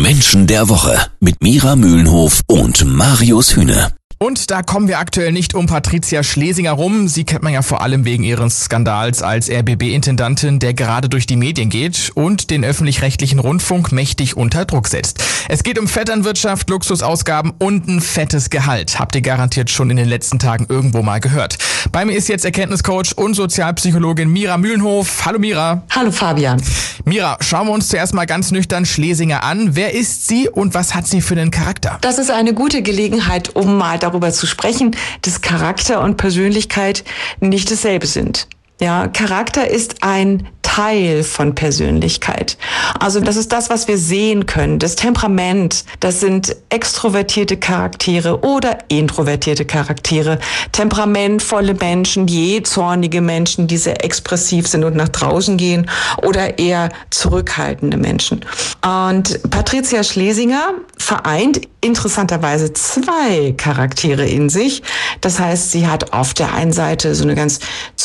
Menschen der Woche mit Mira Mühlenhof und Marius Hühne. Und da kommen wir aktuell nicht um Patricia Schlesinger rum. Sie kennt man ja vor allem wegen ihres Skandals als RBB-Intendantin, der gerade durch die Medien geht und den öffentlich-rechtlichen Rundfunk mächtig unter Druck setzt. Es geht um Vetternwirtschaft, Luxusausgaben und ein fettes Gehalt. Habt ihr garantiert schon in den letzten Tagen irgendwo mal gehört. Bei mir ist jetzt Erkenntniscoach und Sozialpsychologin Mira Mühlenhof. Hallo Mira. Hallo Fabian. Mira, schauen wir uns zuerst mal ganz nüchtern Schlesinger an. Wer ist sie und was hat sie für einen Charakter? Das ist eine gute Gelegenheit, um mal darüber zu sprechen, dass Charakter und Persönlichkeit nicht dasselbe sind. Ja, Charakter ist ein Teil von Persönlichkeit. Also das ist das, was wir sehen können. Das Temperament, das sind extrovertierte Charaktere oder introvertierte Charaktere. Temperamentvolle Menschen, je zornige Menschen, die sehr expressiv sind und nach draußen gehen oder eher zurückhaltende Menschen. Und Patricia Schlesinger vereint interessanterweise zwei Charaktere in sich. Das heißt, sie hat auf der einen Seite so eine ganz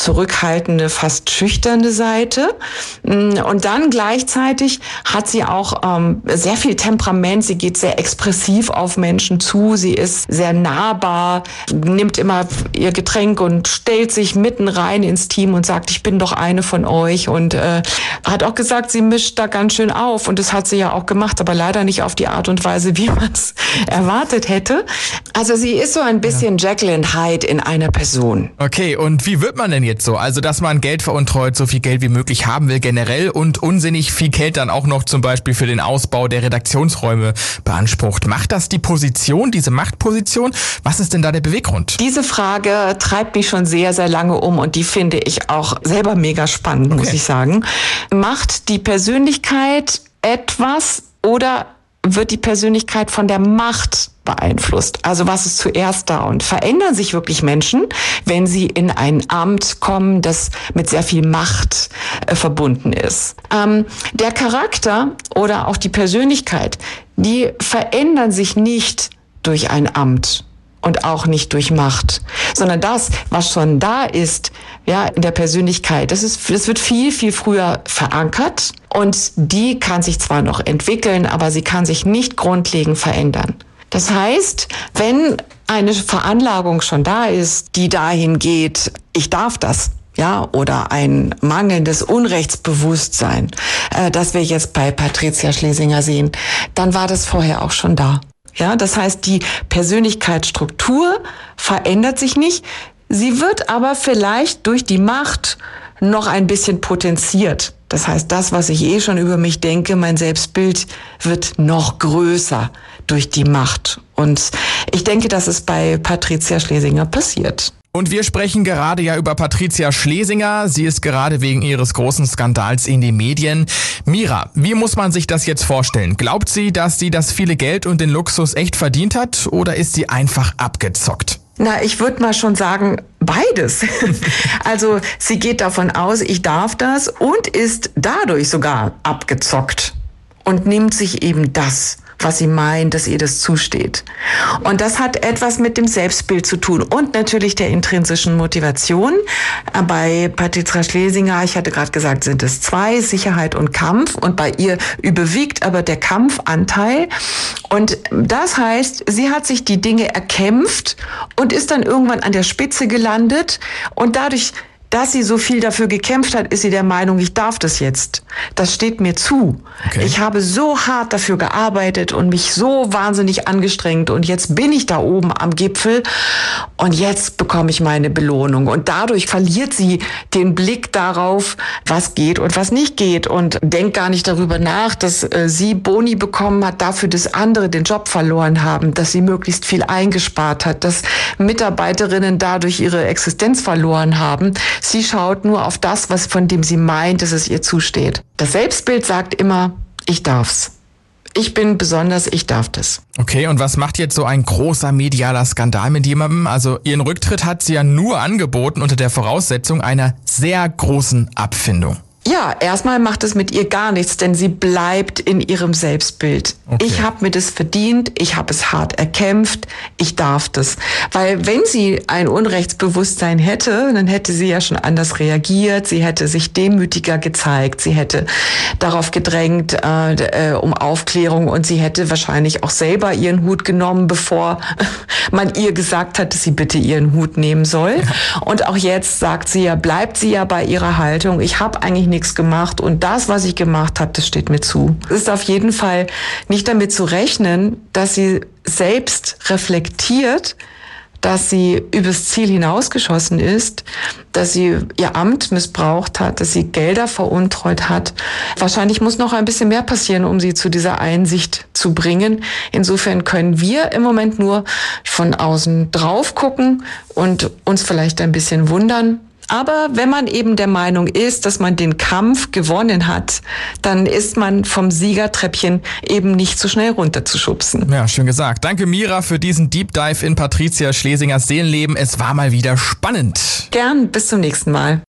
zurückhaltende, fast schüchterne Seite Mm, und dann gleichzeitig hat sie auch ähm, sehr viel Temperament. Sie geht sehr expressiv auf Menschen zu. Sie ist sehr nahbar, nimmt immer ihr Getränk und stellt sich mitten rein ins Team und sagt, ich bin doch eine von euch. Und äh, hat auch gesagt, sie mischt da ganz schön auf. Und das hat sie ja auch gemacht, aber leider nicht auf die Art und Weise, wie man es erwartet hätte. Also sie ist so ein bisschen ja. Jacqueline Hyde in einer Person. Okay, und wie wird man denn jetzt so? Also, dass man Geld veruntreut, so viel Geld wie möglich haben will generell und unsinnig viel Geld dann auch noch zum Beispiel für den Ausbau der Redaktionsräume beansprucht. Macht das die Position, diese Machtposition? Was ist denn da der Beweggrund? Diese Frage treibt mich schon sehr, sehr lange um und die finde ich auch selber mega spannend, okay. muss ich sagen. Macht die Persönlichkeit etwas oder wird die Persönlichkeit von der Macht beeinflusst. Also was ist zuerst da? Und verändern sich wirklich Menschen, wenn sie in ein Amt kommen, das mit sehr viel Macht äh, verbunden ist? Ähm, der Charakter oder auch die Persönlichkeit, die verändern sich nicht durch ein Amt und auch nicht durch Macht, sondern das, was schon da ist, ja, in der Persönlichkeit, das ist, das wird viel, viel früher verankert und die kann sich zwar noch entwickeln, aber sie kann sich nicht grundlegend verändern. Das heißt, wenn eine Veranlagung schon da ist, die dahin geht, ich darf das, ja, oder ein mangelndes Unrechtsbewusstsein, äh, das wir jetzt bei Patricia Schlesinger sehen, dann war das vorher auch schon da. Ja, das heißt, die Persönlichkeitsstruktur verändert sich nicht. Sie wird aber vielleicht durch die Macht noch ein bisschen potenziert. Das heißt, das, was ich eh schon über mich denke, mein Selbstbild wird noch größer durch die Macht. Und ich denke, das ist bei Patricia Schlesinger passiert. Und wir sprechen gerade ja über Patricia Schlesinger. Sie ist gerade wegen ihres großen Skandals in den Medien. Mira, wie muss man sich das jetzt vorstellen? Glaubt sie, dass sie das viele Geld und den Luxus echt verdient hat oder ist sie einfach abgezockt? Na, ich würde mal schon sagen, beides. also sie geht davon aus, ich darf das und ist dadurch sogar abgezockt und nimmt sich eben das was sie meint, dass ihr das zusteht. Und das hat etwas mit dem Selbstbild zu tun und natürlich der intrinsischen Motivation. Bei Patricia Schlesinger, ich hatte gerade gesagt, sind es zwei, Sicherheit und Kampf. Und bei ihr überwiegt aber der Kampfanteil. Und das heißt, sie hat sich die Dinge erkämpft und ist dann irgendwann an der Spitze gelandet und dadurch dass sie so viel dafür gekämpft hat, ist sie der Meinung, ich darf das jetzt. Das steht mir zu. Okay. Ich habe so hart dafür gearbeitet und mich so wahnsinnig angestrengt und jetzt bin ich da oben am Gipfel und jetzt bekomme ich meine Belohnung. Und dadurch verliert sie den Blick darauf, was geht und was nicht geht und denkt gar nicht darüber nach, dass äh, sie Boni bekommen hat dafür, dass andere den Job verloren haben, dass sie möglichst viel eingespart hat, dass Mitarbeiterinnen dadurch ihre Existenz verloren haben. Sie schaut nur auf das, was von dem sie meint, dass es ihr zusteht. Das Selbstbild sagt immer, ich darf's. Ich bin besonders, ich darf das. Okay, und was macht jetzt so ein großer medialer Skandal mit jemandem? Also ihren Rücktritt hat sie ja nur angeboten unter der Voraussetzung einer sehr großen Abfindung. Ja, erstmal macht es mit ihr gar nichts, denn sie bleibt in ihrem Selbstbild. Okay. Ich habe mir das verdient, ich habe es hart erkämpft, ich darf das. Weil wenn sie ein Unrechtsbewusstsein hätte, dann hätte sie ja schon anders reagiert, sie hätte sich demütiger gezeigt, sie hätte darauf gedrängt äh, äh um Aufklärung und sie hätte wahrscheinlich auch selber ihren Hut genommen, bevor man ihr gesagt hat, dass sie bitte ihren Hut nehmen soll. Ja. Und auch jetzt sagt sie ja, bleibt sie ja bei ihrer Haltung. Ich habe eigentlich nichts gemacht und das, was ich gemacht habe, das steht mir zu. Es ist auf jeden Fall nicht damit zu rechnen, dass sie selbst reflektiert, dass sie übers Ziel hinausgeschossen ist, dass sie ihr Amt missbraucht hat, dass sie Gelder veruntreut hat. Wahrscheinlich muss noch ein bisschen mehr passieren, um sie zu dieser Einsicht zu bringen. Insofern können wir im Moment nur von außen drauf gucken und uns vielleicht ein bisschen wundern, aber wenn man eben der Meinung ist, dass man den Kampf gewonnen hat, dann ist man vom Siegertreppchen eben nicht so schnell runterzuschubsen. Ja, schön gesagt. Danke Mira für diesen Deep Dive in Patricia Schlesingers Seelenleben. Es war mal wieder spannend. Gern, bis zum nächsten Mal.